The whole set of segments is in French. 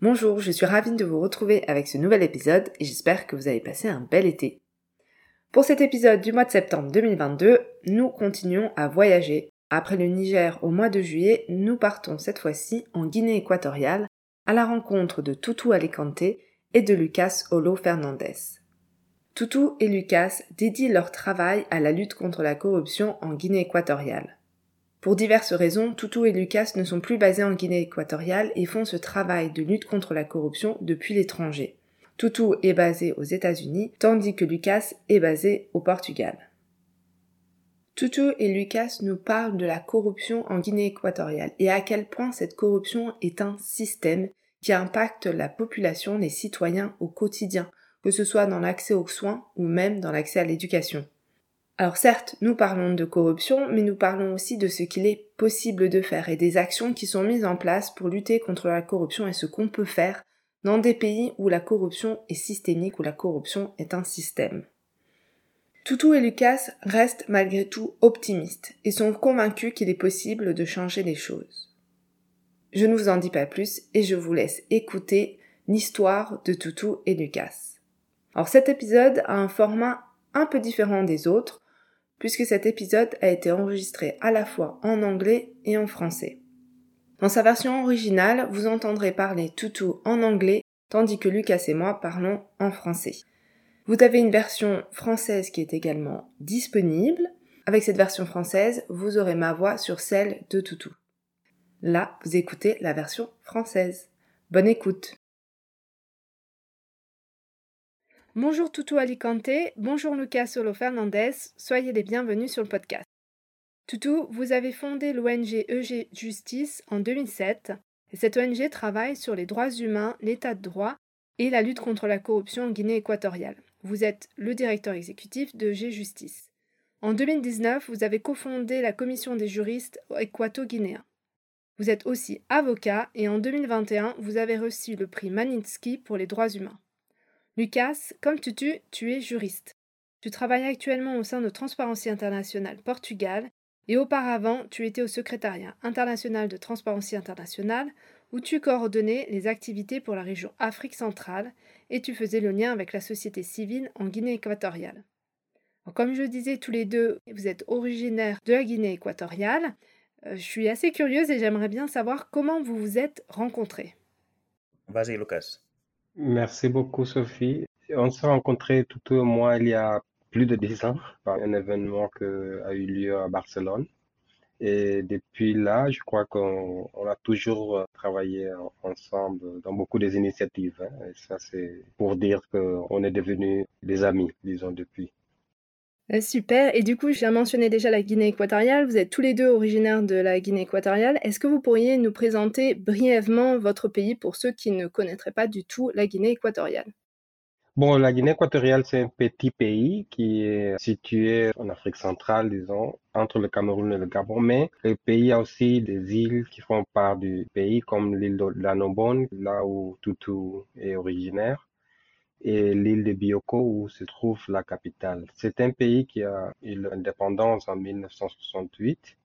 Bonjour, je suis ravie de vous retrouver avec ce nouvel épisode et j'espère que vous avez passé un bel été. Pour cet épisode du mois de septembre 2022, nous continuons à voyager. Après le Niger au mois de juillet, nous partons cette fois-ci en Guinée équatoriale à la rencontre de Tutu Alicante et de Lucas Olo Fernandez. Tutu et Lucas dédient leur travail à la lutte contre la corruption en Guinée équatoriale. Pour diverses raisons, Tutu et Lucas ne sont plus basés en Guinée équatoriale et font ce travail de lutte contre la corruption depuis l'étranger. Tutu est basé aux États-Unis, tandis que Lucas est basé au Portugal. Tutu et Lucas nous parlent de la corruption en Guinée équatoriale et à quel point cette corruption est un système qui impacte la population, les citoyens au quotidien, que ce soit dans l'accès aux soins ou même dans l'accès à l'éducation. Alors certes, nous parlons de corruption, mais nous parlons aussi de ce qu'il est possible de faire et des actions qui sont mises en place pour lutter contre la corruption et ce qu'on peut faire dans des pays où la corruption est systémique, où la corruption est un système. Toutou et Lucas restent malgré tout optimistes et sont convaincus qu'il est possible de changer les choses. Je ne vous en dis pas plus et je vous laisse écouter l'histoire de Toutou et Lucas. Alors cet épisode a un format un peu différent des autres puisque cet épisode a été enregistré à la fois en anglais et en français. Dans sa version originale, vous entendrez parler Toutou en anglais, tandis que Lucas et moi parlons en français. Vous avez une version française qui est également disponible. Avec cette version française, vous aurez ma voix sur celle de Toutou. Là, vous écoutez la version française. Bonne écoute. Bonjour Toutou Alicante, bonjour Lucas Solo Fernandez, soyez les bienvenus sur le podcast. Toutou, vous avez fondé l'ONG EG Justice en 2007 et cette ONG travaille sur les droits humains, l'état de droit et la lutte contre la corruption en Guinée équatoriale. Vous êtes le directeur exécutif de EG Justice. En 2019, vous avez cofondé la commission des juristes équato-guinéens. Vous êtes aussi avocat et en 2021, vous avez reçu le prix Maninski pour les droits humains. Lucas, comme Tutu, tu es juriste. Tu travailles actuellement au sein de Transparency International Portugal et auparavant tu étais au secrétariat international de Transparency International où tu coordonnais les activités pour la région Afrique centrale et tu faisais le lien avec la société civile en Guinée équatoriale. comme je disais tous les deux, vous êtes originaire de la Guinée équatoriale. Euh, je suis assez curieuse et j'aimerais bien savoir comment vous vous êtes rencontrés. Vas-y, Lucas. Merci beaucoup, Sophie. On s'est rencontrés tout au moins il y a plus de dix ans par un événement qui a eu lieu à Barcelone. Et depuis là, je crois qu'on a toujours travaillé ensemble dans beaucoup des initiatives. Hein. Et ça, c'est pour dire qu'on est devenus des amis, disons, depuis. Euh, super. Et du coup, j'ai mentionné déjà la Guinée équatoriale. Vous êtes tous les deux originaires de la Guinée équatoriale. Est-ce que vous pourriez nous présenter brièvement votre pays pour ceux qui ne connaîtraient pas du tout la Guinée équatoriale? Bon, la Guinée équatoriale, c'est un petit pays qui est situé en Afrique centrale, disons, entre le Cameroun et le Gabon. Mais le pays a aussi des îles qui font part du pays, comme l'île de l'Anobon, là où Tutu est originaire et l'île de Bioko où se trouve la capitale. C'est un pays qui a eu l'indépendance en 1968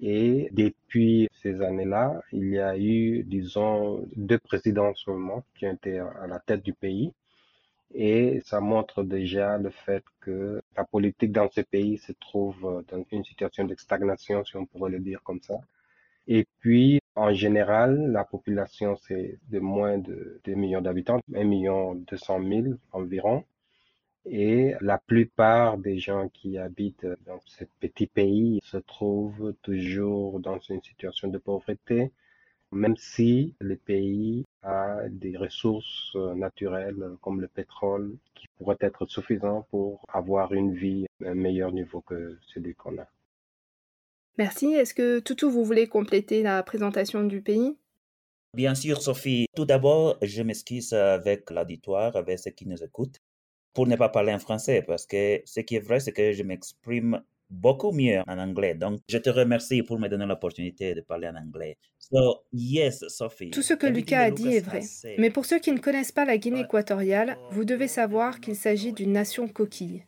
et depuis ces années-là, il y a eu, disons, deux présidents seulement qui ont été à la tête du pays. Et ça montre déjà le fait que la politique dans ce pays se trouve dans une situation de stagnation, si on pourrait le dire comme ça. Et puis, en général, la population, c'est de moins de 2 millions d'habitants, 1 million 200 000 environ. Et la plupart des gens qui habitent dans ce petit pays se trouvent toujours dans une situation de pauvreté, même si le pays a des ressources naturelles comme le pétrole qui pourraient être suffisants pour avoir une vie à un meilleur niveau que celui qu'on a. Merci. Est-ce que Toutou, vous voulez compléter la présentation du pays? Bien sûr, Sophie. Tout d'abord, je m'excuse avec l'auditoire, avec ceux qui nous écoutent, pour ne pas parler en français, parce que ce qui est vrai, c'est que je m'exprime beaucoup mieux en anglais. Donc, je te remercie pour me donner l'opportunité de parler en anglais. So, yes, Sophie. Tout ce que Lucas a dit est vrai. Mais pour ceux qui ne connaissent pas la Guinée équatoriale, vous devez savoir qu'il s'agit d'une nation coquille.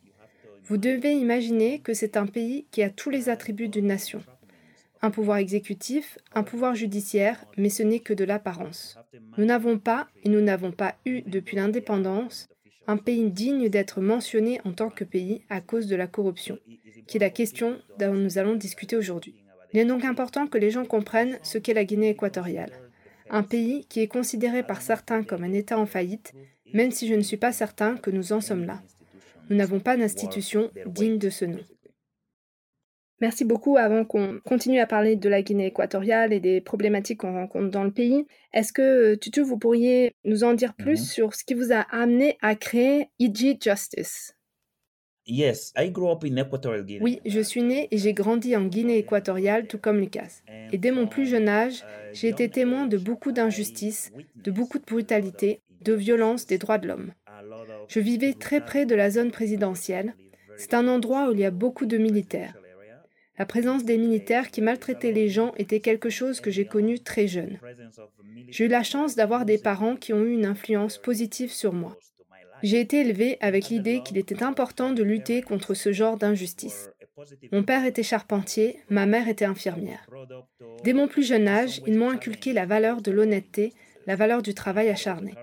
Vous devez imaginer que c'est un pays qui a tous les attributs d'une nation un pouvoir exécutif, un pouvoir judiciaire, mais ce n'est que de l'apparence. Nous n'avons pas, et nous n'avons pas eu depuis l'indépendance, un pays digne d'être mentionné en tant que pays à cause de la corruption, qui est la question dont nous allons discuter aujourd'hui. Il est donc important que les gens comprennent ce qu'est la Guinée équatoriale, un pays qui est considéré par certains comme un État en faillite, même si je ne suis pas certain que nous en sommes là. Nous n'avons pas d'institution digne de ce nom. Merci beaucoup. Avant qu'on continue à parler de la Guinée équatoriale et des problématiques qu'on rencontre dans le pays, est-ce que, euh, Tutu, vous pourriez nous en dire plus Mhm. sur ce qui vous a amené à créer EG Justice? Yes, I grew up in Equatorial Guinea. Oui, je suis né et j'ai grandi en Guinée équatoriale, tout comme Lucas. Et dès mon plus jeune âge, j'ai été témoin de beaucoup d'injustices, de beaucoup de brutalité, de violence des droits de l'homme. Je vivais très près de la zone présidentielle. C'est un endroit où il y a beaucoup de militaires. La présence des militaires qui maltraitaient les gens était quelque chose que j'ai connu très jeune. J'ai eu la chance d'avoir des parents qui ont eu une influence positive sur moi. J'ai été élevé avec l'idée qu'il était important de lutter contre ce genre d'injustice. Mon père était charpentier, ma mère était infirmière. Dès mon plus jeune âge, ils m'ont inculqué la valeur de l'honnêteté, la valeur du travail acharné.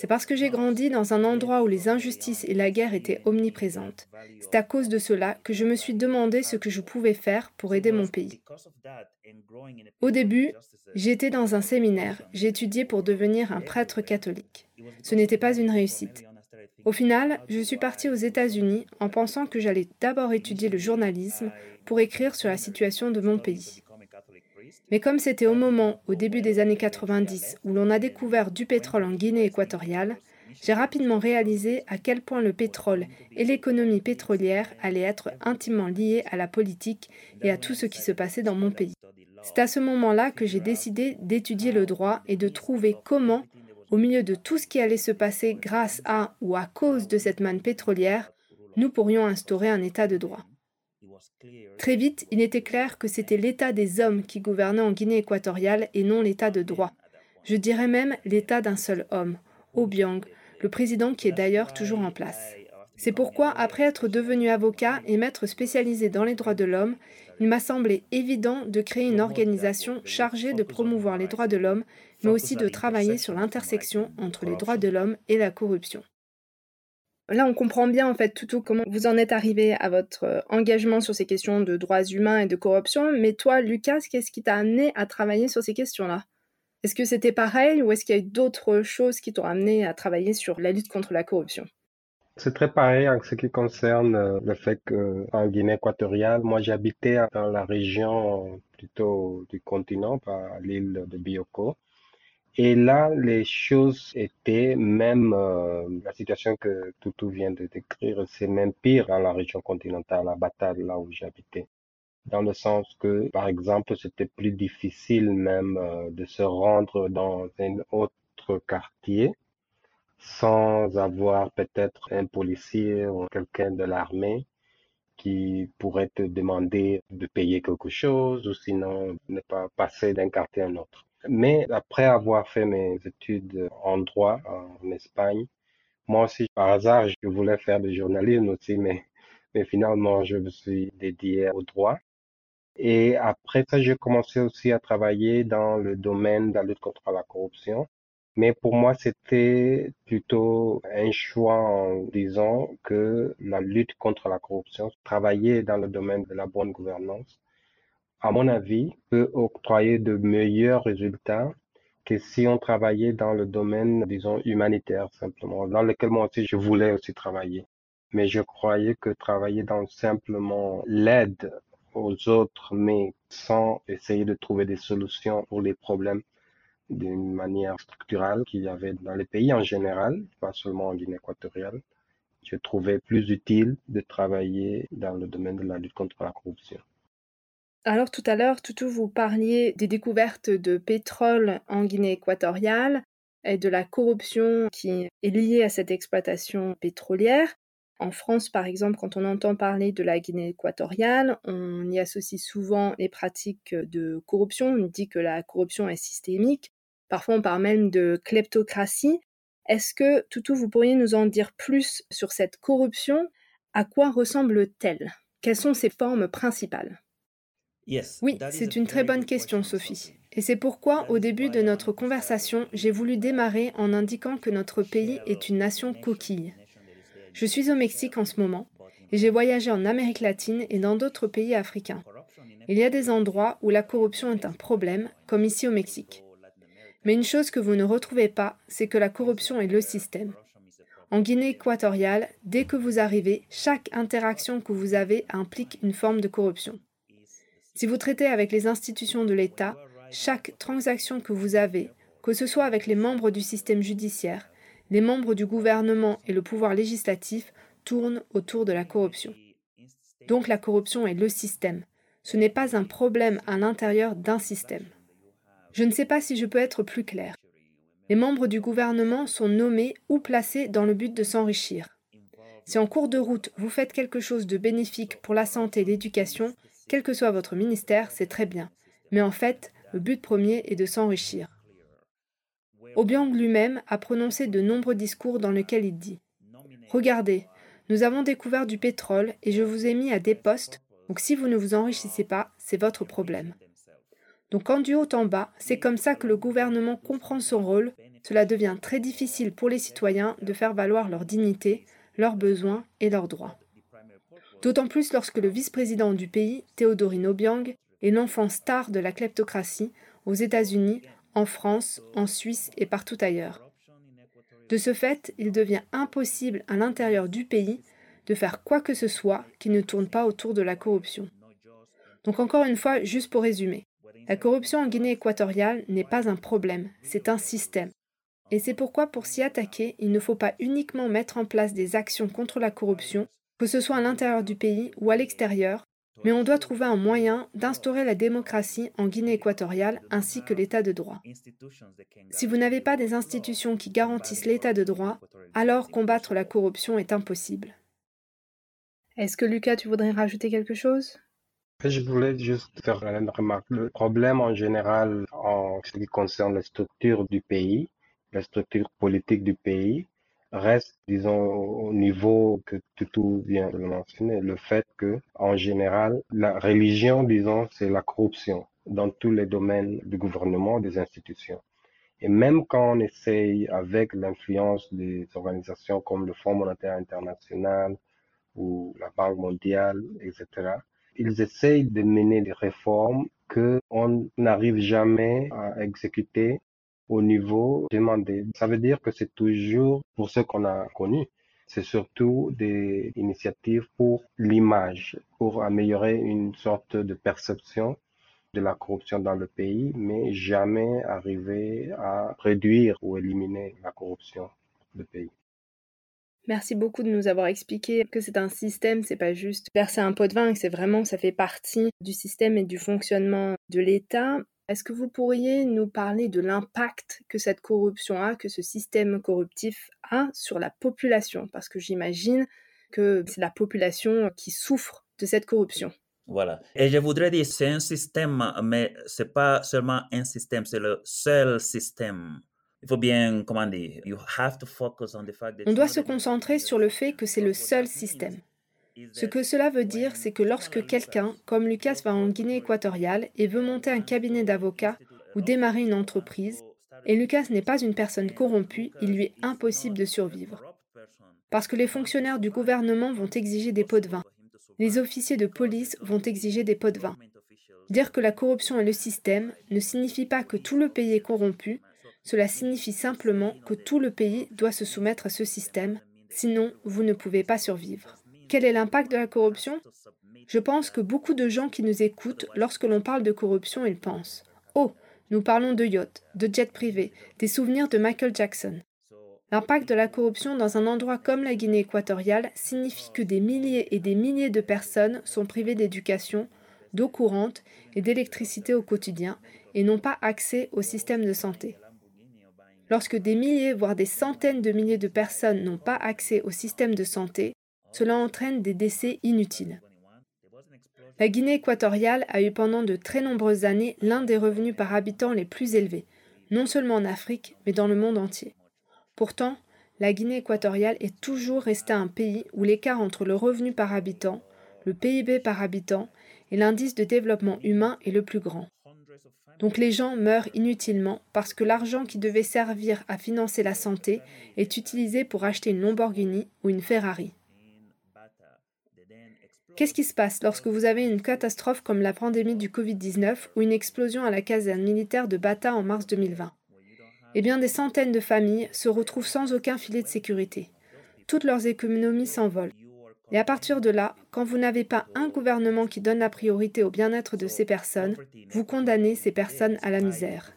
C'est parce que j'ai grandi dans un endroit où les injustices et la guerre étaient omniprésentes. C'est à cause de cela que je me suis demandé ce que je pouvais faire pour aider mon pays. Au début, j'étais dans un séminaire, étudié pour devenir un prêtre catholique. Ce n'était pas une réussite. Au final, je suis partie aux États-Unis en pensant que j'allais d'abord étudier le journalisme pour écrire sur la situation de mon pays. Mais comme c'était au moment, au début des années 90, où l'on a découvert du pétrole en Guinée équatoriale, j'ai rapidement réalisé à quel point le pétrole et l'économie pétrolière allaient être intimement liés à la politique et à tout ce qui se passait dans mon pays. C'est à ce moment-là que j'ai décidé d'étudier le droit et de trouver comment, au milieu de tout ce qui allait se passer grâce à ou à cause de cette manne pétrolière, nous pourrions instaurer un état de droit. Très vite, il était clair que c'était l'état des hommes qui gouvernait en Guinée équatoriale et non l'état de droit. Je dirais même l'état d'un seul homme, Obiang, le président qui est d'ailleurs toujours en place. C'est pourquoi, après être devenu avocat et maître spécialisé dans les droits de l'homme, il m'a semblé évident de créer une organisation chargée de promouvoir les droits de l'homme, mais aussi de travailler sur l'intersection entre les droits de l'homme et la corruption. Là, on comprend bien en fait tout comment vous en êtes arrivé à votre euh, engagement sur ces questions de droits humains et de corruption. Mais toi, Lucas, qu'est-ce qui t'a amené à travailler sur ces questions-là? Est-ce que c'était pareil ou est-ce qu'il y a eu d'autres choses qui t'ont amené à travailler sur la lutte contre la corruption? C'est très pareil en ce qui concerne euh, le fait qu'en Guinée équatoriale, moi j'habitais dans la région euh, plutôt du continent, par l'île de Bioko. Et là, les choses étaient même euh, la situation que Toutou vient de décrire, c'est même pire dans la région continentale, à Batal, là où j'habitais. Dans le sens que, par exemple, c'était plus difficile même euh, de se rendre dans un autre quartier sans avoir peut-être un policier ou quelqu'un de l'armée qui pourrait te demander de payer quelque chose ou sinon ne pas passer d'un quartier à un autre. Mais après avoir fait mes études en droit en Espagne, moi aussi, par hasard, je voulais faire du journalisme aussi, mais, finalement, je me suis dédié au droit. Et après ça, j'ai commencé aussi à travailler dans le domaine de la lutte contre la corruption. Mais pour moi, c'était plutôt un choix en disant que la lutte contre la corruption, travailler dans le domaine de la bonne gouvernance, à mon avis, peut octroyer de meilleurs résultats que si on travaillait dans le domaine, disons, humanitaire simplement, dans lequel moi aussi je voulais aussi travailler. Mais je croyais que travailler dans simplement l'aide aux autres, mais sans essayer de trouver des solutions pour les problèmes d'une manière structurelle qu'il y avait dans les pays en général, pas seulement en Guinée équatoriale, je trouvais plus utile de travailler dans le domaine de la lutte contre la corruption. Alors tout à l'heure, Toutou, vous parliez des découvertes de pétrole en Guinée équatoriale et de la corruption qui est liée à cette exploitation pétrolière. En France, par exemple, quand on entend parler de la Guinée équatoriale, on y associe souvent les pratiques de corruption. On dit que la corruption est systémique. Parfois, on parle même de kleptocratie. Est-ce que, Toutou, vous pourriez nous en dire plus sur cette corruption? À quoi ressemble-t-elle? Quelles sont ses formes principales? Oui, c'est une très bonne question, Sophie. Et c'est pourquoi, au début de notre conversation, j'ai voulu démarrer en indiquant que notre pays est une nation coquille. Je suis au Mexique en ce moment et j'ai voyagé en Amérique latine et dans d'autres pays africains. Il y a des endroits où la corruption est un problème, comme ici au Mexique. Mais une chose que vous ne retrouvez pas, c'est que la corruption est le système. En Guinée équatoriale, dès que vous arrivez, chaque interaction que vous avez implique une forme de corruption. Si vous traitez avec les institutions de l'État, chaque transaction que vous avez, que ce soit avec les membres du système judiciaire, les membres du gouvernement et le pouvoir législatif tournent autour de la corruption. Donc la corruption est le système. Ce n'est pas un problème à l'intérieur d'un système. Je ne sais pas si je peux être plus clair. Les membres du gouvernement sont nommés ou placés dans le but de s'enrichir. Si en cours de route vous faites quelque chose de bénéfique pour la santé et l'éducation, quel que soit votre ministère, c'est très bien. Mais en fait, le but premier est de s'enrichir. Obiang lui-même a prononcé de nombreux discours dans lesquels il dit Regardez, nous avons découvert du pétrole et je vous ai mis à des postes, donc si vous ne vous enrichissez pas, c'est votre problème. Donc en du haut en bas, c'est comme ça que le gouvernement comprend son rôle. Cela devient très difficile pour les citoyens de faire valoir leur dignité, leurs besoins et leurs droits. D'autant plus lorsque le vice-président du pays, Théodorine Obiang, est l'enfant star de la kleptocratie aux États-Unis, en France, en Suisse et partout ailleurs. De ce fait, il devient impossible à l'intérieur du pays de faire quoi que ce soit qui ne tourne pas autour de la corruption. Donc encore une fois, juste pour résumer, la corruption en Guinée équatoriale n'est pas un problème, c'est un système. Et c'est pourquoi pour s'y attaquer, il ne faut pas uniquement mettre en place des actions contre la corruption, que ce soit à l'intérieur du pays ou à l'extérieur, mais on doit trouver un moyen d'instaurer la démocratie en Guinée équatoriale ainsi que l'état de droit. Si vous n'avez pas des institutions qui garantissent l'état de droit, alors combattre la corruption est impossible. Est-ce que Lucas, tu voudrais rajouter quelque chose? Je voulais juste faire une remarque. Le problème en général en ce qui concerne la structure du pays, la structure politique du pays, reste, disons, au niveau que tout vient de mentionner, le fait que, en général, la religion, disons, c'est la corruption dans tous les domaines du gouvernement, des institutions. Et même quand on essaye, avec l'influence des organisations comme le Fonds monétaire international ou la Banque mondiale, etc., ils essayent de mener des réformes que on n'arrive jamais à exécuter au niveau demandé. Ça veut dire que c'est toujours pour ce qu'on a connu. C'est surtout des initiatives pour l'image, pour améliorer une sorte de perception de la corruption dans le pays, mais jamais arriver à réduire ou éliminer la corruption du pays. Merci beaucoup de nous avoir expliqué que c'est un système, c'est pas juste verser un pot de vin, que c'est vraiment, ça fait partie du système et du fonctionnement de l'État. Est-ce que vous pourriez nous parler de l'impact que cette corruption a, que ce système corruptif a sur la population? Parce que j'imagine que c'est la population qui souffre de cette corruption. Voilà. Et je voudrais dire, c'est un système, mais c'est pas seulement un système, c'est le seul système il faut bien, comment dire, on doit se concentrer sur le fait que c'est le seul système. Ce que cela veut dire, c'est que lorsque quelqu'un, comme Lucas, va en Guinée équatoriale et veut monter un cabinet d'avocats ou démarrer une entreprise, et Lucas n'est pas une personne corrompue, il lui est impossible de survivre. Parce que les fonctionnaires du gouvernement vont exiger des pots de vin. Les officiers de police vont exiger des pots de vin. Dire que la corruption est le système ne signifie pas que tout le pays est corrompu, cela signifie simplement que tout le pays doit se soumettre à ce système, sinon vous ne pouvez pas survivre. Quel est l'impact de la corruption? Je pense que beaucoup de gens qui nous écoutent, lorsque l'on parle de corruption, ils pensent Oh, nous parlons de yachts, de jets privés, des souvenirs de Michael Jackson. L'impact de la corruption dans un endroit comme la Guinée équatoriale signifie que des milliers et des milliers de personnes sont privées d'éducation, d'eau courante et d'électricité au quotidien et n'ont pas accès au système de santé. Lorsque des milliers, voire des centaines de milliers de personnes n'ont pas accès au système de santé, cela entraîne des décès inutiles. La Guinée équatoriale a eu pendant de très nombreuses années l'un des revenus par habitant les plus élevés, non seulement en Afrique, mais dans le monde entier. Pourtant, la Guinée équatoriale est toujours restée un pays où l'écart entre le revenu par habitant, le PIB par habitant et l'indice de développement humain est le plus grand. Donc les gens meurent inutilement parce que l'argent qui devait servir à financer la santé est utilisé pour acheter une Lamborghini ou une Ferrari. Qu'est-ce qui se passe lorsque vous avez une catastrophe comme la pandémie du Covid-19 ou une explosion à la caserne militaire de Bata en mars 2020 Eh bien, des centaines de familles se retrouvent sans aucun filet de sécurité. Toutes leurs économies s'envolent. Et à partir de là, quand vous n'avez pas un gouvernement qui donne la priorité au bien-être de ces personnes, vous condamnez ces personnes à la misère.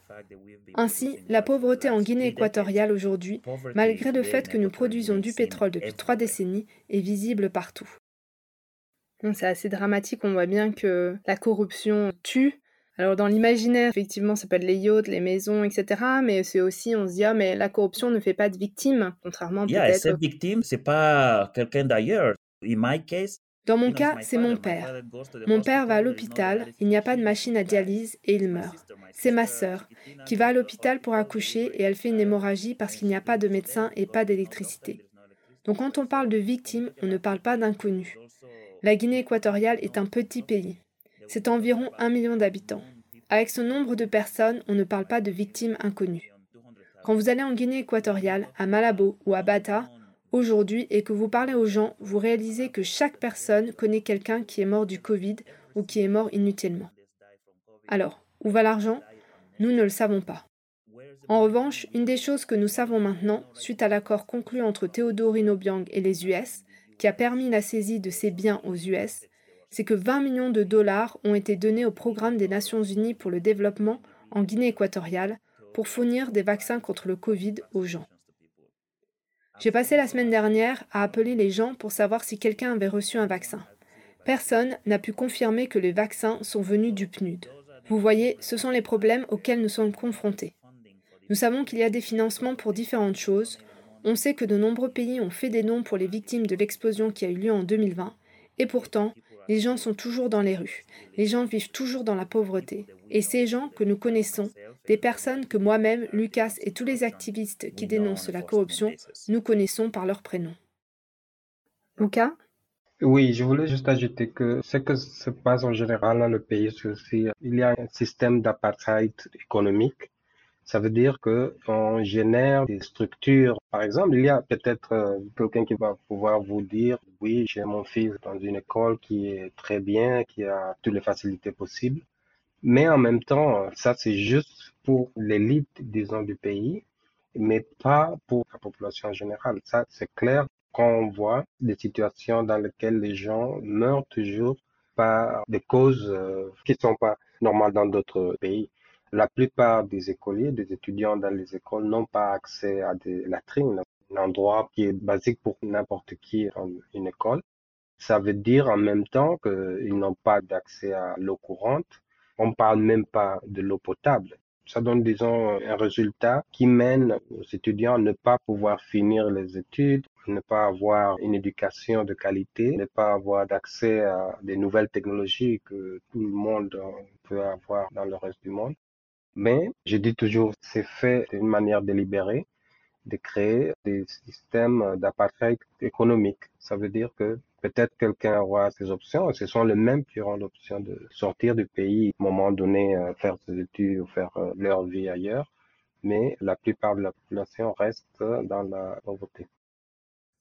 Ainsi, la pauvreté en Guinée équatoriale aujourd'hui, malgré le fait que nous produisons du pétrole depuis trois décennies, est visible partout. C'est assez dramatique, on voit bien que la corruption tue. Alors dans l'imaginaire, effectivement, ça peut être les yachts, les maisons, etc. Mais c'est aussi, on se dit, ah, mais la corruption ne fait pas de victimes, contrairement yeah, peut-être... cette victime, c'est pas quelqu'un d'ailleurs. In my case, Dans mon cas, c'est mon père. Mon père va à l'hôpital, il n'y a pas de machine à dialyse et il meurt. C'est ma sœur qui va à l'hôpital pour accoucher et elle fait une hémorragie parce qu'il n'y a pas de médecin et pas d'électricité. Donc quand on parle de victimes, on ne parle pas d'inconnus. La Guinée équatoriale est un petit pays. C'est environ un million d'habitants. Avec ce nombre de personnes, on ne parle pas de victimes inconnues. Quand vous allez en Guinée équatoriale, à Malabo ou à Bata, aujourd'hui, et que vous parlez aux gens, vous réalisez que chaque personne connaît quelqu'un qui est mort du Covid ou qui est mort inutilement. Alors, où va l'argent? Nous ne le savons pas. En revanche, une des choses que nous savons maintenant, suite à l'accord conclu entre Théodore Obiang et les US, qui a permis la saisie de ces biens aux US, c'est que 20 millions de dollars ont été donnés au programme des Nations Unies pour le développement en Guinée équatoriale pour fournir des vaccins contre le Covid aux gens. J'ai passé la semaine dernière à appeler les gens pour savoir si quelqu'un avait reçu un vaccin. Personne n'a pu confirmer que les vaccins sont venus du PNUD. Vous voyez, ce sont les problèmes auxquels nous sommes confrontés. Nous savons qu'il y a des financements pour différentes choses, on sait que de nombreux pays ont fait des dons pour les victimes de l'explosion qui a eu lieu en 2020, et pourtant, les gens sont toujours dans les rues, les gens vivent toujours dans la pauvreté. Et ces gens que nous connaissons, des personnes que moi-même, Lucas et tous les activistes qui dénoncent la corruption, nous connaissons par leur prénom. Lucas Oui, je voulais juste ajouter que ce que se passe en général dans le pays, c'est il y a un système d'apartheid économique ça veut dire que on génère des structures. Par exemple, il y a peut-être euh, quelqu'un qui va pouvoir vous dire, oui, j'ai mon fils dans une école qui est très bien, qui a toutes les facilités possibles. Mais en même temps, ça, c'est juste pour l'élite, disons, du pays, mais pas pour la population générale. Ça, c'est clair quand on voit des situations dans lesquelles les gens meurent toujours par des causes euh, qui ne sont pas normales dans d'autres pays. La plupart des écoliers, des étudiants dans les écoles n'ont pas accès à des latrines, un endroit qui est basique pour n'importe qui dans une école. Ça veut dire en même temps qu'ils n'ont pas d'accès à l'eau courante. On parle même pas de l'eau potable. Ça donne, disons, un résultat qui mène aux étudiants à ne pas pouvoir finir les études, ne pas avoir une éducation de qualité, ne pas avoir d'accès à des nouvelles technologies que tout le monde peut avoir dans le reste du monde. Mais je dis toujours, c'est fait d'une manière délibérée de créer des systèmes d'apartheid économique. Ça veut dire que peut-être quelqu'un aura ses options et ce sont les mêmes qui auront l'option de sortir du pays, à un moment donné, euh, faire ses études ou faire euh, leur vie ailleurs. Mais la plupart de la population reste dans la pauvreté.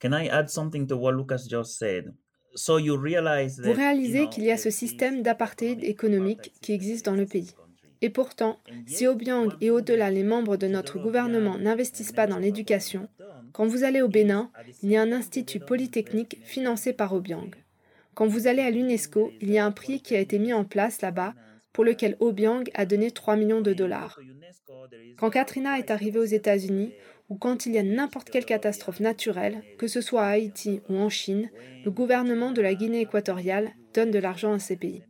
Can I add something to what Lucas just said? So you realize Vous réalisez qu'il y a ce système d'apartheid économique qui existe dans le pays. Et pourtant, si Obiang et au-delà les membres de notre gouvernement n'investissent pas dans l'éducation, quand vous allez au Bénin, il y a un institut polytechnique financé par Obiang. Quand vous allez à l'UNESCO, il y a un prix qui a été mis en place là-bas pour lequel Obiang a donné 3 millions de dollars. Quand Katrina est arrivée aux États-Unis, ou quand il y a n'importe quelle catastrophe naturelle, que ce soit à Haïti ou en Chine, le gouvernement de la Guinée équatoriale donne de l'argent à ces pays.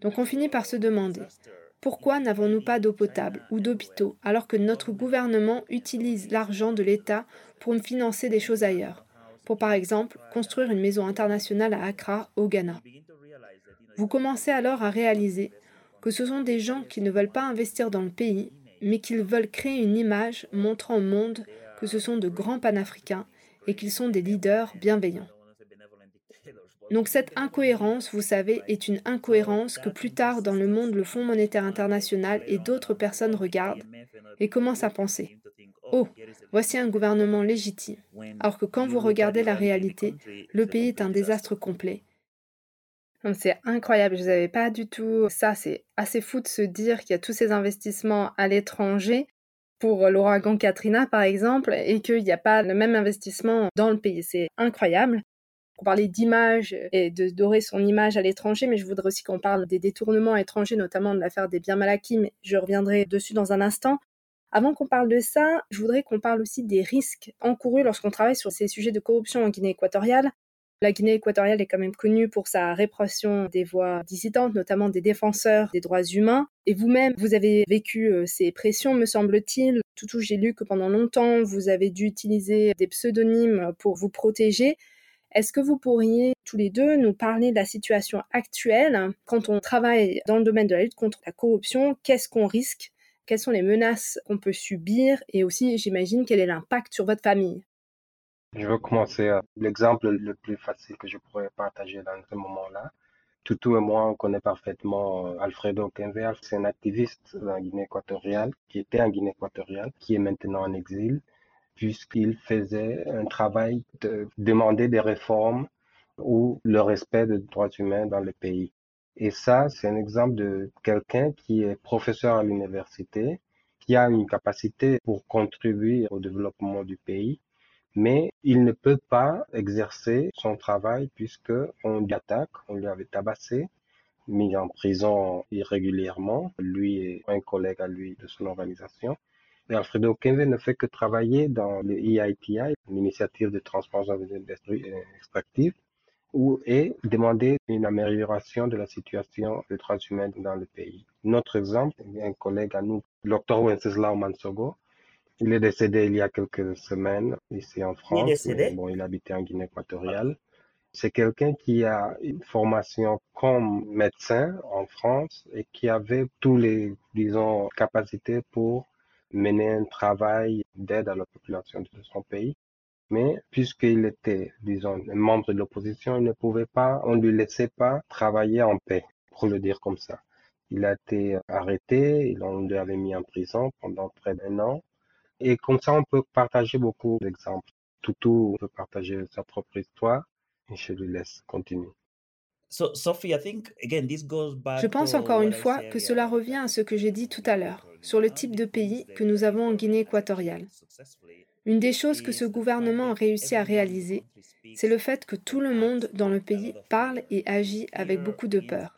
Donc on finit par se demander, pourquoi n'avons-nous pas d'eau potable ou d'hôpitaux alors que notre gouvernement utilise l'argent de l'État pour financer des choses ailleurs? Pour par exemple construire une maison internationale à Accra, au Ghana. Vous commencez alors à réaliser que ce sont des gens qui ne veulent pas investir dans le pays, mais qu'ils veulent créer une image montrant au monde que ce sont de grands panafricains et qu'ils sont des leaders bienveillants. Donc cette incohérence, vous savez, est une incohérence que plus tard dans le monde le Fonds monétaire international et d'autres personnes regardent et commencent à penser. Oh, voici un gouvernement légitime. Alors que quand vous regardez la réalité, le pays est un désastre complet. C'est incroyable, je ne savais pas du tout ça. C'est assez fou de se dire qu'il y a tous ces investissements à l'étranger pour l'ouragan Katrina, par exemple, et qu'il n'y a pas le même investissement dans le pays. C'est incroyable. On parlait d'image et de dorer son image à l'étranger, mais je voudrais aussi qu'on parle des détournements étrangers, notamment de l'affaire des biens mal mais je reviendrai dessus dans un instant. Avant qu'on parle de ça, je voudrais qu'on parle aussi des risques encourus lorsqu'on travaille sur ces sujets de corruption en Guinée équatoriale. La Guinée équatoriale est quand même connue pour sa répression des voix dissidentes, notamment des défenseurs des droits humains. Et vous-même, vous avez vécu euh, ces pressions, me semble-t-il. Toutou, j'ai lu que pendant longtemps, vous avez dû utiliser des pseudonymes pour vous protéger. Est-ce que vous pourriez tous les deux nous parler de la situation actuelle quand on travaille dans le domaine de la lutte contre la corruption? Qu'est-ce qu'on risque? Quelles sont les menaces qu'on peut subir? Et aussi, j'imagine, quel est l'impact sur votre famille? Je veux commencer à l'exemple le plus facile que je pourrais partager dans ce moment-là. Toutou et moi, on connaît parfaitement euh, Alfredo Kenver. C'est un activiste en Guinée équatoriale, qui était en Guinée équatoriale, qui est maintenant en exil, puisqu'il faisait un travail de demander des réformes ou le respect des droits humains dans le pays. Et ça, c'est un exemple de quelqu'un qui est professeur à l'université, qui a une capacité pour contribuer au développement du pays mais il ne peut pas exercer son travail puisque on l'attaque, on lui avait tabassé, mis en prison irrégulièrement, lui et un collègue à lui de son organisation. Et Alfredo Kenve ne fait que travailler dans le EITI, l'initiative de industries extractives, où est demander une amélioration de la situation des droits humains dans le pays. Notre exemple, un collègue à nous, Dr. Wenceslao Mansogo, il est décédé il y a quelques semaines ici en France. Il est décédé? bon, il habitait en Guinée équatoriale. C'est quelqu'un qui a une formation comme médecin en France et qui avait tous les, disons, capacités pour mener un travail d'aide à la population de son pays. Mais puisqu'il était, disons, un membre de l'opposition, il ne pouvait pas, on ne lui laissait pas travailler en paix, pour le dire comme ça. Il a été arrêté, on lui avait mis en prison pendant près d'un an. Et comme ça, on peut partager beaucoup d'exemples. Toutou peut partager sa propre histoire et je lui laisse continuer. Je pense encore une fois que cela revient à ce que j'ai dit tout à l'heure sur le type de pays que nous avons en Guinée équatoriale. Une des choses que ce gouvernement a réussi à réaliser, c'est le fait que tout le monde dans le pays parle et agit avec beaucoup de peur.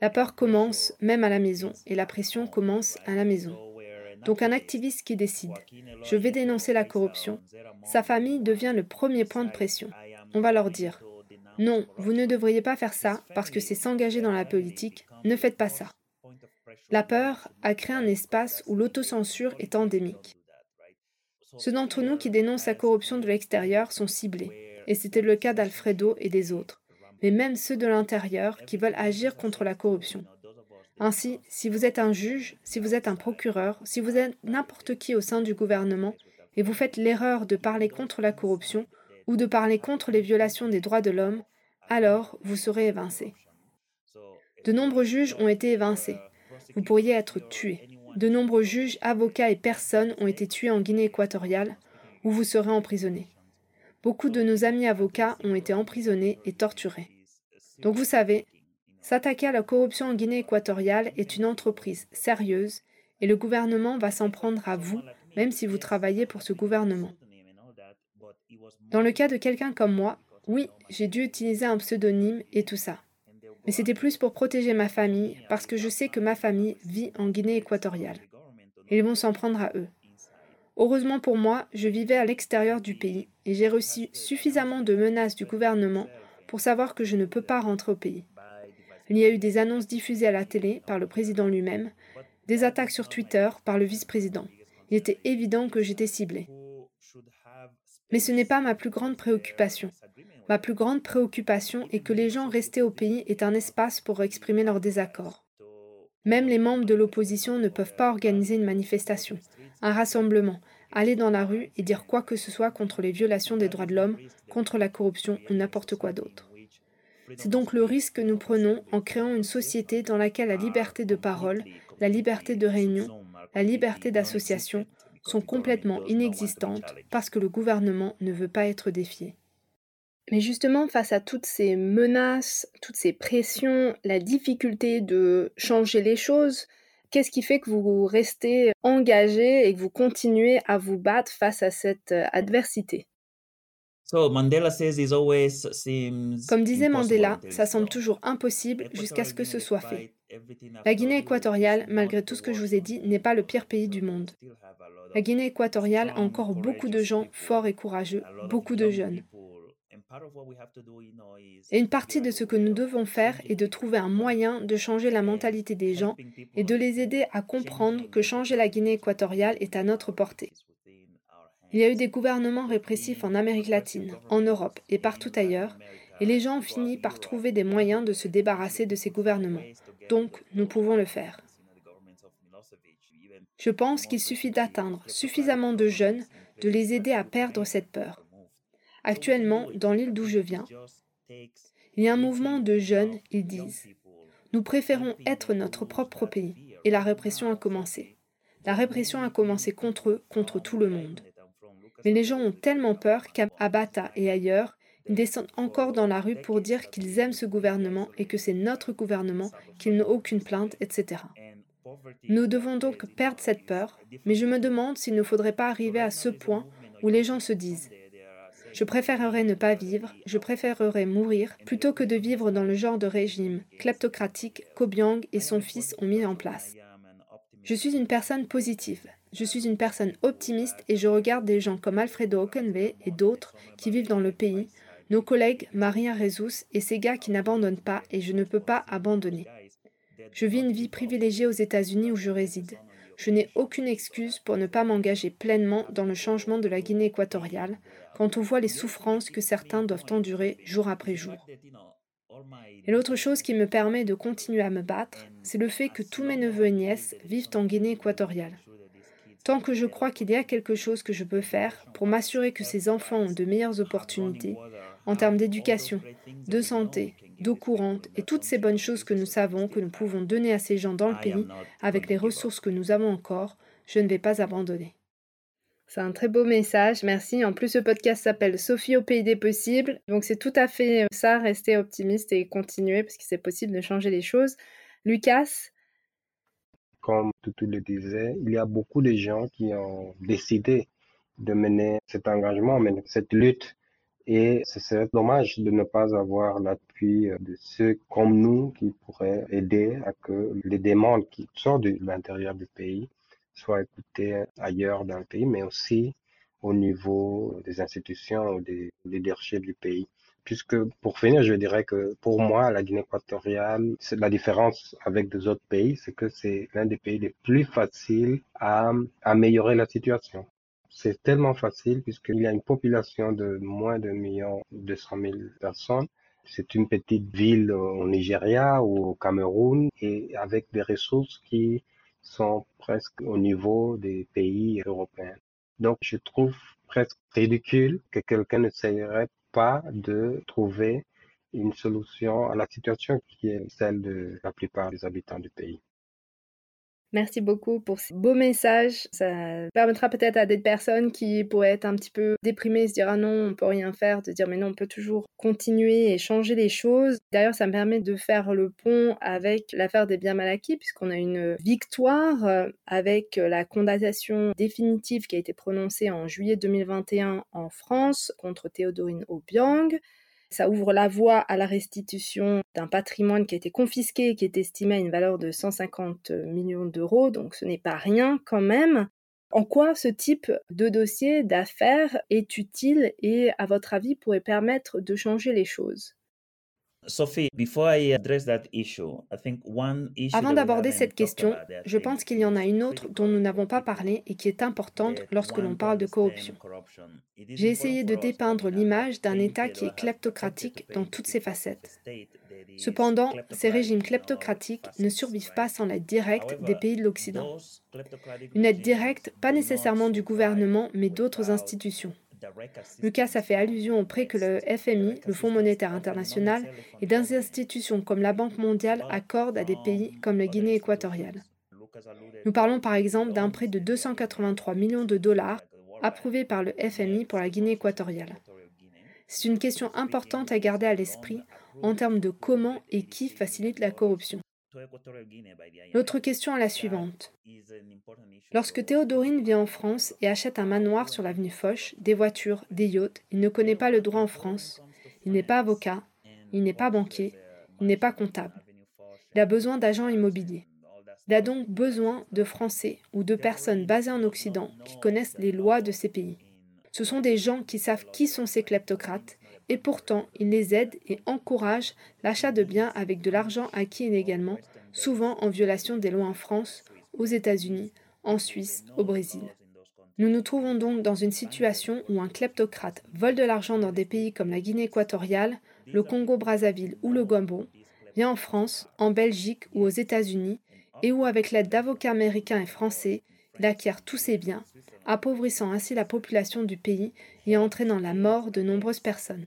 La peur commence même à la maison et la pression commence à la maison. Donc un activiste qui décide, je vais dénoncer la corruption, sa famille devient le premier point de pression. On va leur dire, non, vous ne devriez pas faire ça parce que c'est s'engager dans la politique, ne faites pas ça. La peur a créé un espace où l'autocensure est endémique. Ceux d'entre nous qui dénoncent la corruption de l'extérieur sont ciblés, et c'était le cas d'Alfredo et des autres, mais même ceux de l'intérieur qui veulent agir contre la corruption. Ainsi, si vous êtes un juge, si vous êtes un procureur, si vous êtes n'importe qui au sein du gouvernement, et vous faites l'erreur de parler contre la corruption ou de parler contre les violations des droits de l'homme, alors vous serez évincé. De nombreux juges ont été évincés. Vous pourriez être tué. De nombreux juges, avocats et personnes ont été tués en Guinée équatoriale, où vous serez emprisonné. Beaucoup de nos amis avocats ont été emprisonnés et torturés. Donc vous savez, S'attaquer à la corruption en Guinée équatoriale est une entreprise sérieuse et le gouvernement va s'en prendre à vous, même si vous travaillez pour ce gouvernement. Dans le cas de quelqu'un comme moi, oui, j'ai dû utiliser un pseudonyme et tout ça. Mais c'était plus pour protéger ma famille, parce que je sais que ma famille vit en Guinée équatoriale. Ils vont s'en prendre à eux. Heureusement pour moi, je vivais à l'extérieur du pays et j'ai reçu suffisamment de menaces du gouvernement pour savoir que je ne peux pas rentrer au pays. Il y a eu des annonces diffusées à la télé par le président lui-même, des attaques sur Twitter par le vice-président. Il était évident que j'étais ciblée. Mais ce n'est pas ma plus grande préoccupation. Ma plus grande préoccupation est que les gens restés au pays aient un espace pour exprimer leur désaccord. Même les membres de l'opposition ne peuvent pas organiser une manifestation, un rassemblement, aller dans la rue et dire quoi que ce soit contre les violations des droits de l'homme, contre la corruption ou n'importe quoi d'autre. C'est donc le risque que nous prenons en créant une société dans laquelle la liberté de parole, la liberté de réunion, la liberté d'association sont complètement inexistantes parce que le gouvernement ne veut pas être défié. Mais justement, face à toutes ces menaces, toutes ces pressions, la difficulté de changer les choses, qu'est-ce qui fait que vous restez engagé et que vous continuez à vous battre face à cette euh, adversité? Comme disait Mandela, ça semble toujours impossible jusqu'à ce que ce soit fait. La Guinée équatoriale, malgré tout ce que je vous ai dit, n'est pas le pire pays du monde. La Guinée équatoriale a encore beaucoup de gens forts et courageux, beaucoup de jeunes. Et une partie de ce que nous devons faire est de trouver un moyen de changer la mentalité des gens et de les aider à comprendre que changer la Guinée équatoriale est à notre portée. Il y a eu des gouvernements répressifs en Amérique latine, en Europe et partout ailleurs, et les gens ont fini par trouver des moyens de se débarrasser de ces gouvernements. Donc, nous pouvons le faire. Je pense qu'il suffit d'atteindre suffisamment de jeunes, de les aider à perdre cette peur. Actuellement, dans l'île d'où je viens, il y a un mouvement de jeunes, ils disent. Nous préférons être notre propre pays, et la répression a commencé. La répression a commencé contre eux, contre tout le monde. Mais les gens ont tellement peur qu'à Bata et ailleurs, ils descendent encore dans la rue pour dire qu'ils aiment ce gouvernement et que c'est notre gouvernement, qu'ils n'ont aucune plainte, etc. Nous devons donc perdre cette peur, mais je me demande s'il ne faudrait pas arriver à ce point où les gens se disent je préférerais ne pas vivre, je préférerais mourir, plutôt que de vivre dans le genre de régime kleptocratique qu'Obiang et son fils ont mis en place. Je suis une personne positive, je suis une personne optimiste et je regarde des gens comme Alfredo Okenve et d'autres qui vivent dans le pays, nos collègues Maria Rezus et ces gars qui n'abandonnent pas et je ne peux pas abandonner. Je vis une vie privilégiée aux États-Unis où je réside. Je n'ai aucune excuse pour ne pas m'engager pleinement dans le changement de la Guinée équatoriale quand on voit les souffrances que certains doivent endurer jour après jour. Et l'autre chose qui me permet de continuer à me battre, c'est le fait que tous mes neveux et nièces vivent en Guinée équatoriale. Tant que je crois qu'il y a quelque chose que je peux faire pour m'assurer que ces enfants ont de meilleures opportunités en termes d'éducation, de santé, d'eau courante et toutes ces bonnes choses que nous savons que nous pouvons donner à ces gens dans le pays avec les ressources que nous avons encore, je ne vais pas abandonner. C'est un très beau message, merci. En plus, ce podcast s'appelle Sophie au pays des possibles. Donc c'est tout à fait ça, rester optimiste et continuer parce que c'est possible de changer les choses. Lucas? Comme tu le disais, il y a beaucoup de gens qui ont décidé de mener cet engagement, mener cette lutte et ce serait dommage de ne pas avoir l'appui de ceux comme nous qui pourraient aider à que les demandes qui sortent de l'intérieur du pays soient écoutées ailleurs dans le pays, mais aussi au niveau des institutions ou des leadership du pays. Puisque pour finir, je dirais que pour moi, la Guinée équatoriale, c'est la différence avec des autres pays, c'est que c'est l'un des pays les plus faciles à améliorer la situation. C'est tellement facile puisqu'il y a une population de moins de 1 million 200 000 personnes. C'est une petite ville au Nigeria ou au Cameroun et avec des ressources qui sont presque au niveau des pays européens. Donc, je trouve presque ridicule que quelqu'un n'essayerait pas de trouver une solution à la situation qui est celle de la plupart des habitants du pays. Merci beaucoup pour ces beaux messages. Ça permettra peut-être à des personnes qui pourraient être un petit peu déprimées, se dire ah non, on peut rien faire, de dire mais non, on peut toujours continuer et changer les choses. D'ailleurs, ça me permet de faire le pont avec l'affaire des biens mal acquis, puisqu'on a une victoire euh, avec la condamnation définitive qui a été prononcée en juillet 2021 en France contre Théodorine Obiang. Ça ouvre la voie à la restitution d'un patrimoine qui a été confisqué et qui est estimé à une valeur de 150 millions d'euros, donc ce n'est pas rien quand même. En quoi ce type de dossier d'affaires est utile et, à votre avis, pourrait permettre de changer les choses? Avant that we d'aborder cette question, je pense qu'il y en a une autre dont nous n'avons pas parlé et qui est importante lorsque l'on parle de corruption. J'ai essayé de dépeindre l'image d'un État qui est kleptocratique dans toutes ses facettes. Cependant, ces régimes kleptocratiques ne survivent pas sans l'aide directe des pays de l'Occident. Une aide directe, pas nécessairement du gouvernement, mais d'autres institutions. Lucas a fait allusion au prêt que le FMI, le Fonds monétaire international et des institutions comme la Banque mondiale accordent à des pays comme la Guinée équatoriale. Nous parlons par exemple d'un prêt de that 283 millions de dollars approuvé par le FMI pour la Guinée équatoriale. C'est une question importante à garder à l'esprit en termes de comment et qui facilite la corruption. L'autre question est la suivante. Lorsque Théodorine vient en France et achète un manoir sur l'avenue Foch, des voitures, des yachts, il ne connaît pas le droit en France, il n'est pas avocat, il n'est pas banquier, il n'est pas comptable. Il a besoin d'agents immobiliers. Il a donc besoin de Français ou de personnes basées en Occident qui connaissent les lois de ces pays. Ce sont des gens qui savent qui sont ces kleptocrates et pourtant ils les aident et encouragent l'achat de biens avec de l'argent acquis illégalement, souvent en violation des lois en France, aux États-Unis, en Suisse, au Brésil. Nous nous trouvons donc dans une situation où un kleptocrate vole de l'argent dans des pays comme la Guinée équatoriale, le Congo-Brazzaville ou le Gabon, vient en France, en Belgique ou aux États-Unis, et où avec l'aide d'avocats américains et français, il acquiert tous ses biens, appauvrissant ainsi la population du pays et entraînant la mort de nombreuses personnes.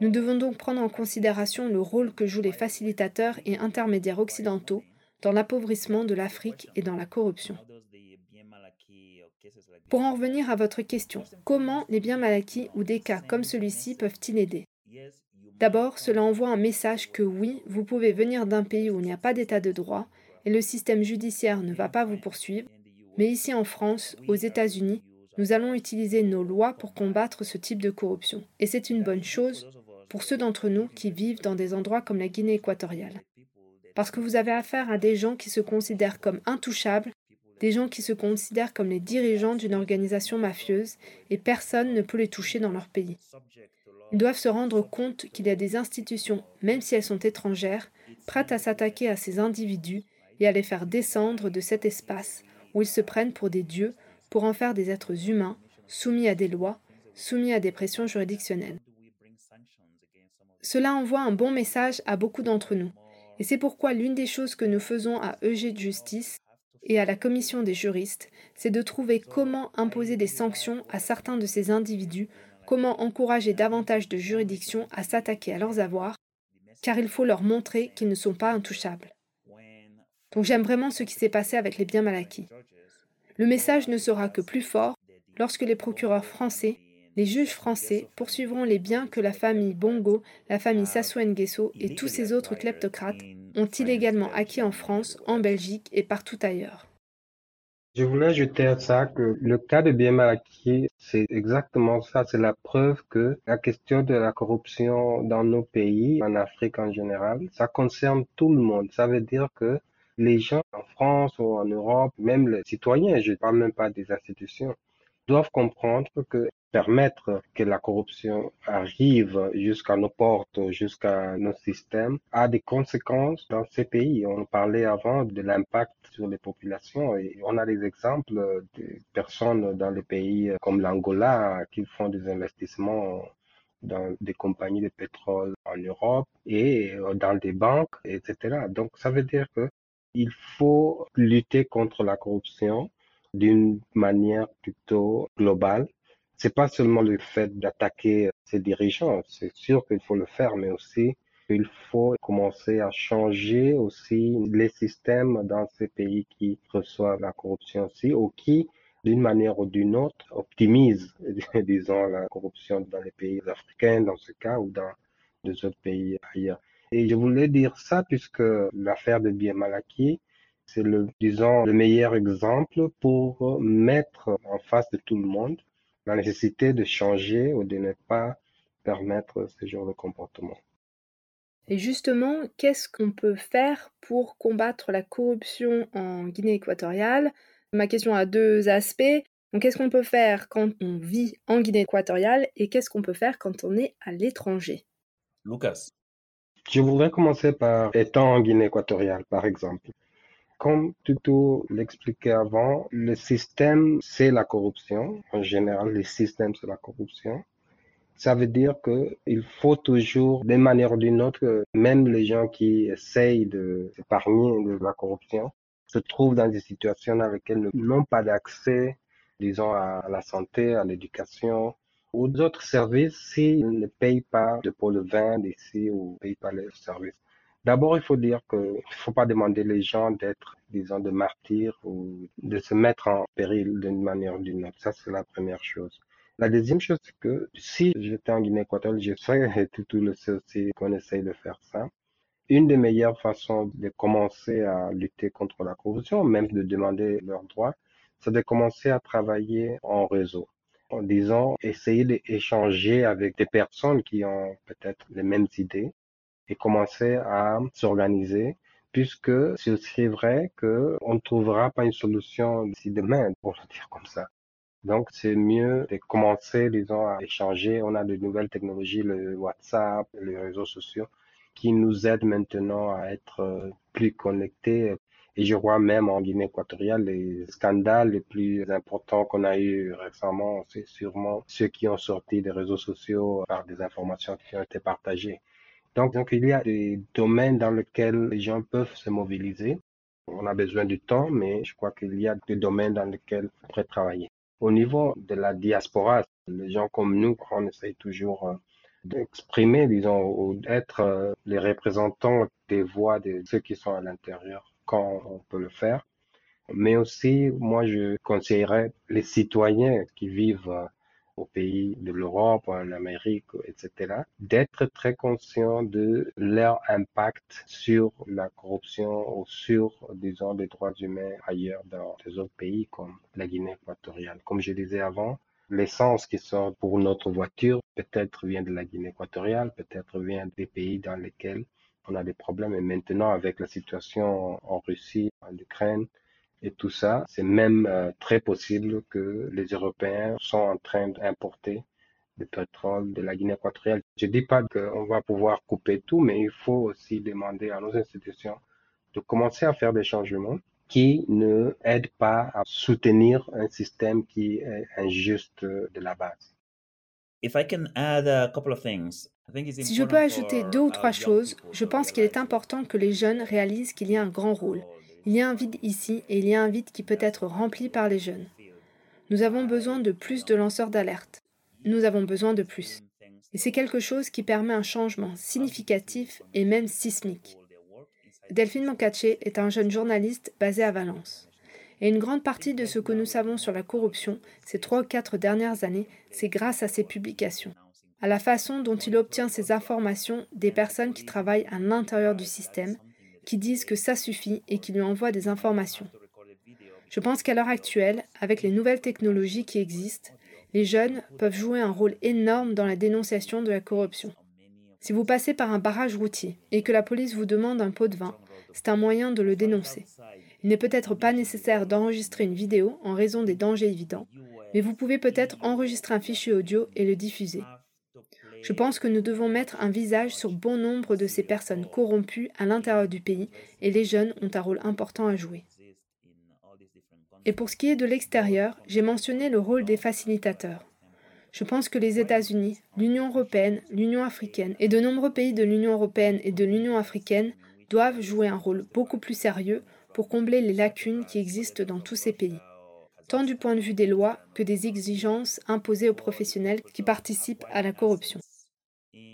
Nous devons donc prendre en considération le rôle que jouent les facilitateurs et intermédiaires occidentaux dans l'appauvrissement de l'Afrique et dans la corruption. Pour en revenir à votre question, comment les biens mal acquis ou des cas comme celui-ci peuvent-ils aider? D'abord, cela envoie un message que oui, vous pouvez venir d'un pays où il n'y a pas d'état de droit et le système judiciaire ne va pas vous poursuivre, mais ici en France, aux États-Unis, nous allons utiliser nos lois pour combattre ce type de corruption. Et c'est une bonne chose pour ceux d'entre nous qui vivent dans des endroits comme la Guinée équatoriale. Parce que vous avez affaire à des gens qui se considèrent comme intouchables, des gens qui se considèrent comme les dirigeants d'une organisation mafieuse, et personne ne peut les toucher dans leur pays. Ils doivent se rendre compte qu'il y a des institutions, même si elles sont étrangères, prêtes à s'attaquer à ces individus et à les faire descendre de cet espace où ils se prennent pour des dieux pour en faire des êtres humains, soumis à des lois, soumis à des pressions juridictionnelles. Cela envoie un bon message à beaucoup d'entre nous, et c'est pourquoi l'une des choses que nous faisons à EG de Justice et à la commission des juristes, c'est de trouver comment imposer des sanctions à certains de ces individus, comment encourager davantage de juridictions à s'attaquer à leurs avoirs, car il faut leur montrer qu'ils ne sont pas intouchables. Donc j'aime vraiment ce qui s'est passé avec les biens mal acquis. Le message ne sera que plus fort lorsque les procureurs français, les juges français poursuivront les biens que la famille Bongo, la famille Sassou Nguesso et tous ces autres kleptocrates ont illégalement acquis en France, en Belgique et partout ailleurs. Je voulais ajouter à ça que le cas de bien acquis, c'est exactement ça. C'est la preuve que la question de la corruption dans nos pays, en Afrique en général, ça concerne tout le monde. Ça veut dire que les gens en France ou en Europe, même les citoyens, je ne parle même pas des institutions, doivent comprendre que permettre que la corruption arrive jusqu'à nos portes, jusqu'à nos systèmes, a des conséquences dans ces pays. On parlait avant de l'impact sur les populations et on a des exemples de personnes dans les pays comme l'Angola qui font des investissements dans des compagnies de pétrole en Europe et dans des banques, etc. Donc ça veut dire que il faut lutter contre la corruption d'une manière plutôt globale. C'est pas seulement le fait d'attaquer ces dirigeants, c'est sûr qu'il faut le faire, mais aussi il faut commencer à changer aussi les systèmes dans ces pays qui reçoivent la corruption aussi ou qui, d'une manière ou d'une autre, optimisent, disons, la corruption dans les pays africains, dans ce cas, ou dans des autres pays ailleurs. Et je voulais dire ça puisque l'affaire de bien mal acquis, c'est le, disons, le meilleur exemple pour mettre en face de tout le monde la nécessité de changer ou de ne pas permettre ce genre de comportement. Et justement, qu'est-ce qu'on peut faire pour combattre la corruption en Guinée équatoriale? Ma question a deux aspects. Donc, qu'est-ce qu'on peut faire quand on vit en Guinée équatoriale et qu'est-ce qu'on peut faire quand on est à l'étranger? Lucas. Je voudrais commencer par étant en Guinée équatoriale, par exemple. Comme Tutu l'expliquait avant, le système, c'est la corruption. En général, le système, c'est la corruption. Ça veut dire qu'il faut toujours, d'une manière ou d'une autre, même les gens qui essayent de s'épargner de la corruption, se trouvent dans des situations dans lesquelles ils n'ont pas d'accès, disons, à la santé, à l'éducation ou d'autres services s'ils ne payent pas de pot de vin d'ici ou ne payent pas les services. D'abord, il faut dire qu'il ne faut pas demander les gens d'être, disons, de martyrs ou de se mettre en péril d'une manière ou d'une autre. Ça, c'est la première chose. La deuxième chose, c'est que si j'étais en Guinée équatoriale, je sais, tout, tout le aussi qu'on essaye de faire ça. Une des meilleures façons de commencer à lutter contre la corruption, même de demander leurs droits, c'est de commencer à travailler en réseau. En disant, essayer d'échanger avec des personnes qui ont peut-être les mêmes idées et commencer à s'organiser puisque c'est vrai qu'on ne trouvera pas une solution d'ici demain, pour le dire comme ça. Donc, c'est mieux de commencer, disons, à échanger. On a de nouvelles technologies, le WhatsApp, les réseaux sociaux, qui nous aident maintenant à être euh, plus connectés. Et je vois même en Guinée équatoriale, les scandales les plus importants qu'on a eu récemment, c'est sûrement ceux qui ont sorti des réseaux sociaux par des informations qui ont été partagées. Donc, donc, il y a des domaines dans lesquels les gens peuvent se mobiliser. On a besoin du temps, mais je crois qu'il y a des domaines dans lesquels on pourrait travailler. Au niveau de la diaspora, les gens comme nous, on essaye toujours euh, d'exprimer, disons, ou d'être euh, les représentants des voix de ceux qui sont à l'intérieur quand on peut le faire. Mais aussi, moi, je conseillerais les citoyens qui vivent euh, aux pays de l'Europe, en Amérique, etc., d'être très conscients de leur impact sur la corruption ou sur, disons, les droits humains ailleurs dans des autres pays comme la Guinée équatoriale. Comme je disais avant, l'essence qui sort pour notre voiture peut-être vient de la Guinée équatoriale, peut-être vient des pays dans lesquels on a des problèmes. Et maintenant, avec la situation en Russie, en Ukraine, et tout ça, c'est même euh, très possible que les Européens sont en train d'importer du pétrole de la Guinée équatoriale. Je ne dis pas qu'on va pouvoir couper tout, mais il faut aussi demander à nos institutions de commencer à faire des changements qui ne aident pas à soutenir un système qui est injuste de la base. Si je peux ajouter deux ou trois choses, je pense qu'il est important que les jeunes réalisent qu'il y a un grand rôle il y a un vide ici et il y a un vide qui peut être rempli par les jeunes. Nous avons besoin de plus de lanceurs d'alerte. Nous avons besoin de plus. Et c'est quelque chose qui permet un changement significatif et même sismique. Delphine Moncache est un jeune journaliste basé à Valence. Et une grande partie de ce que nous savons sur la corruption ces trois ou quatre dernières années, c'est grâce à ses publications, à la façon dont il obtient ses informations des personnes qui travaillent à l'intérieur du système qui disent que ça suffit et qui lui envoient des informations. Je pense qu'à l'heure actuelle, avec les nouvelles technologies qui existent, les jeunes peuvent jouer un rôle énorme dans la dénonciation de la corruption. Si vous passez par un barrage routier et que la police vous demande un pot de vin, c'est un moyen de le dénoncer. Il n'est peut-être pas nécessaire d'enregistrer une vidéo en raison des dangers évidents, mais vous pouvez peut-être enregistrer un fichier audio et le diffuser. Je pense que nous devons mettre un visage sur bon nombre de ces personnes corrompues à l'intérieur du pays et les jeunes ont un rôle important à jouer. Et pour ce qui est de l'extérieur, j'ai mentionné le rôle des facilitateurs. Je pense que les États-Unis, l'Union européenne, l'Union africaine et de nombreux pays de l'Union européenne et de l'Union africaine doivent jouer un rôle beaucoup plus sérieux pour combler les lacunes qui existent dans tous ces pays, tant du point de vue des lois que des exigences imposées aux professionnels qui participent à la corruption.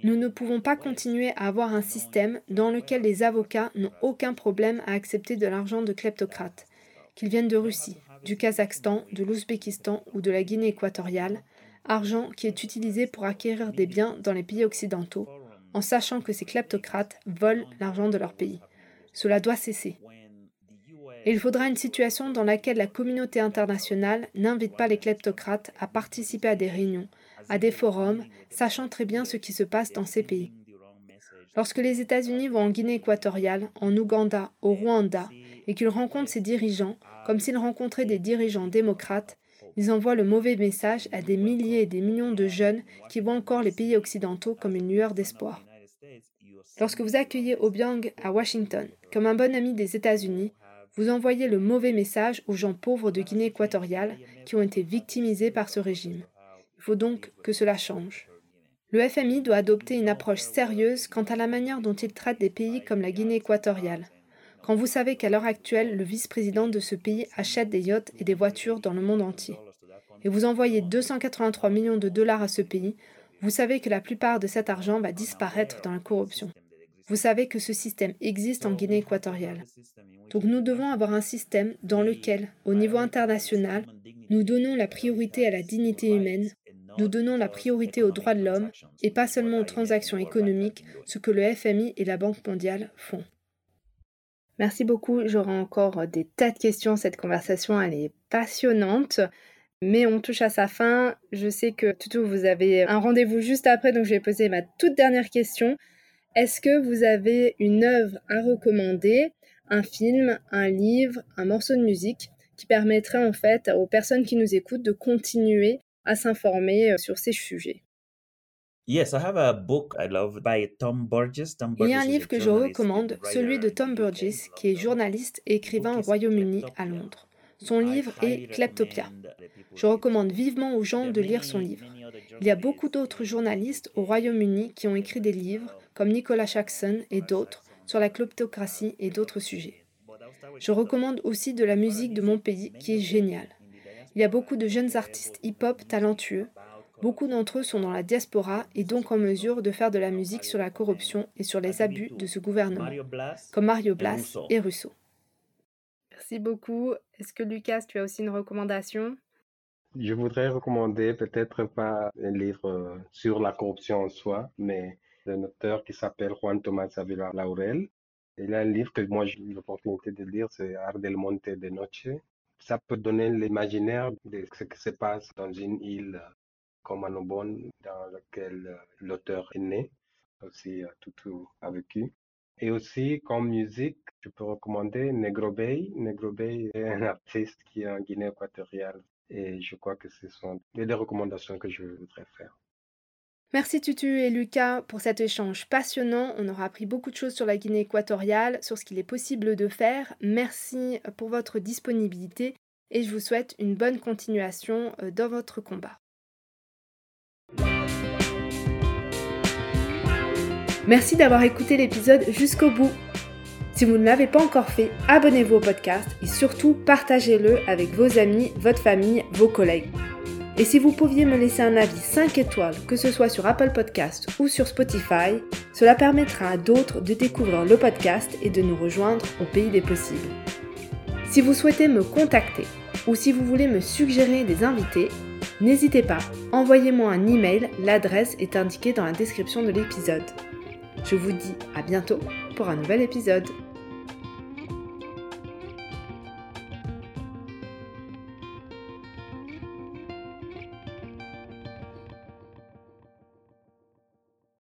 Nous ne pouvons pas continuer à avoir un système dans lequel les avocats n'ont aucun problème à accepter de l'argent de kleptocrates, qu'ils viennent de Russie, du Kazakhstan, de l'Ouzbékistan ou de la Guinée équatoriale, argent qui est utilisé pour acquérir des biens dans les pays occidentaux, en sachant que ces kleptocrates volent l'argent de leur pays. Cela doit cesser. Il faudra une situation dans laquelle la communauté internationale n'invite pas les kleptocrates à participer à des réunions, à des forums, sachant très bien ce qui se passe dans ces pays. Lorsque les États-Unis vont en Guinée équatoriale, en Ouganda, au Rwanda, et qu'ils rencontrent ces dirigeants, comme s'ils rencontraient des dirigeants démocrates, ils envoient le mauvais message à des milliers et des millions de jeunes qui voient encore les pays occidentaux comme une lueur d'espoir. Lorsque vous accueillez Obiang à Washington comme un bon ami des États-Unis, vous envoyez le mauvais message aux gens pauvres de Guinée équatoriale qui ont été victimisés par ce régime. Il faut donc que cela change. Le FMI doit adopter une approche sérieuse quant à la manière dont il traite des pays comme la Guinée équatoriale. Quand vous savez qu'à l'heure actuelle, le vice-président de ce pays achète des yachts et des voitures dans le monde entier, et vous envoyez 283 millions de dollars à ce pays, vous savez que la plupart de cet argent va disparaître dans la corruption. Vous savez que ce système existe en Guinée équatoriale. Donc nous devons avoir un système dans lequel, au niveau international, nous donnons la priorité à la dignité humaine, nous donnons la priorité aux droits de l'homme et pas seulement aux transactions économiques, ce que le FMI et la Banque mondiale font. Merci beaucoup, j'aurai encore des tas de questions, cette conversation elle est passionnante. Mais on touche à sa fin. Je sais que Toutou, vous avez un rendez-vous juste après, donc je vais poser ma toute dernière question. Est-ce que vous avez une œuvre à recommander, un film, un livre, un morceau de musique qui permettrait en fait aux personnes qui nous écoutent de continuer à s'informer euh, sur ces sujets? Yes, I have a book I love by Tom Burgess. Tom Il y a un Burgess is livre que je journalist recommande, and celui de writer Tom in Burgess, qui est journaliste et écrivain au Royaume-Uni à Londres. Son livre est Kleptopia. Je recommande vivement aux gens de lire son livre. Il y a beaucoup d'autres journalistes au Royaume-Uni qui ont écrit des livres, comme Nicolas Jackson et d'autres, sur la kleptocratie et d'autres sujets. Je recommande aussi de la musique de mon pays qui est géniale. Il y a beaucoup de jeunes artistes hip-hop talentueux. Beaucoup d'entre eux sont dans la diaspora et donc en mesure de faire de la musique sur la corruption et sur les abus de ce gouvernement, comme Mario Blas et Rousseau. Merci beaucoup. Est-ce que Lucas, tu as aussi une recommandation? Je voudrais recommander peut-être pas un livre euh, sur la corruption en soi, mais d'un auteur qui s'appelle Juan Tomás Avila Laurel. Il a un livre que moi j'ai eu l'opportunité de lire, c'est Art del Monte de Noche. Ça peut donner l'imaginaire de ce qui se passe dans une île euh, comme Annobon, dans laquelle euh, l'auteur est né, aussi euh, Tutu a vécu. Et aussi, comme musique, je peux recommander Negro Bay. Negro Bay est un artiste qui est en Guinée équatoriale. Et je crois que ce sont les deux recommandations que je voudrais faire. Merci Tutu et Lucas pour cet échange passionnant. On aura appris beaucoup de choses sur la Guinée équatoriale, sur ce qu'il est possible de faire. Merci pour votre disponibilité et je vous souhaite une bonne continuation euh, dans votre combat. Merci d'avoir écouté l'épisode jusqu'au bout. Si vous ne l'avez pas encore fait, abonnez-vous au podcast et surtout partagez-le avec vos amis, votre famille, vos collègues. Et si vous pouviez me laisser un avis 5 étoiles, que ce soit sur Apple Podcast ou sur Spotify, cela permettra à d'autres de découvrir le podcast et de nous rejoindre au pays des possibles. Si vous souhaitez me contacter ou si vous voulez me suggérer des invités, n'hésitez pas, envoyez-moi un email, l'adresse est indiquée dans la description de l'épisode. Je vous dis à bientôt pour un nouvel épisode.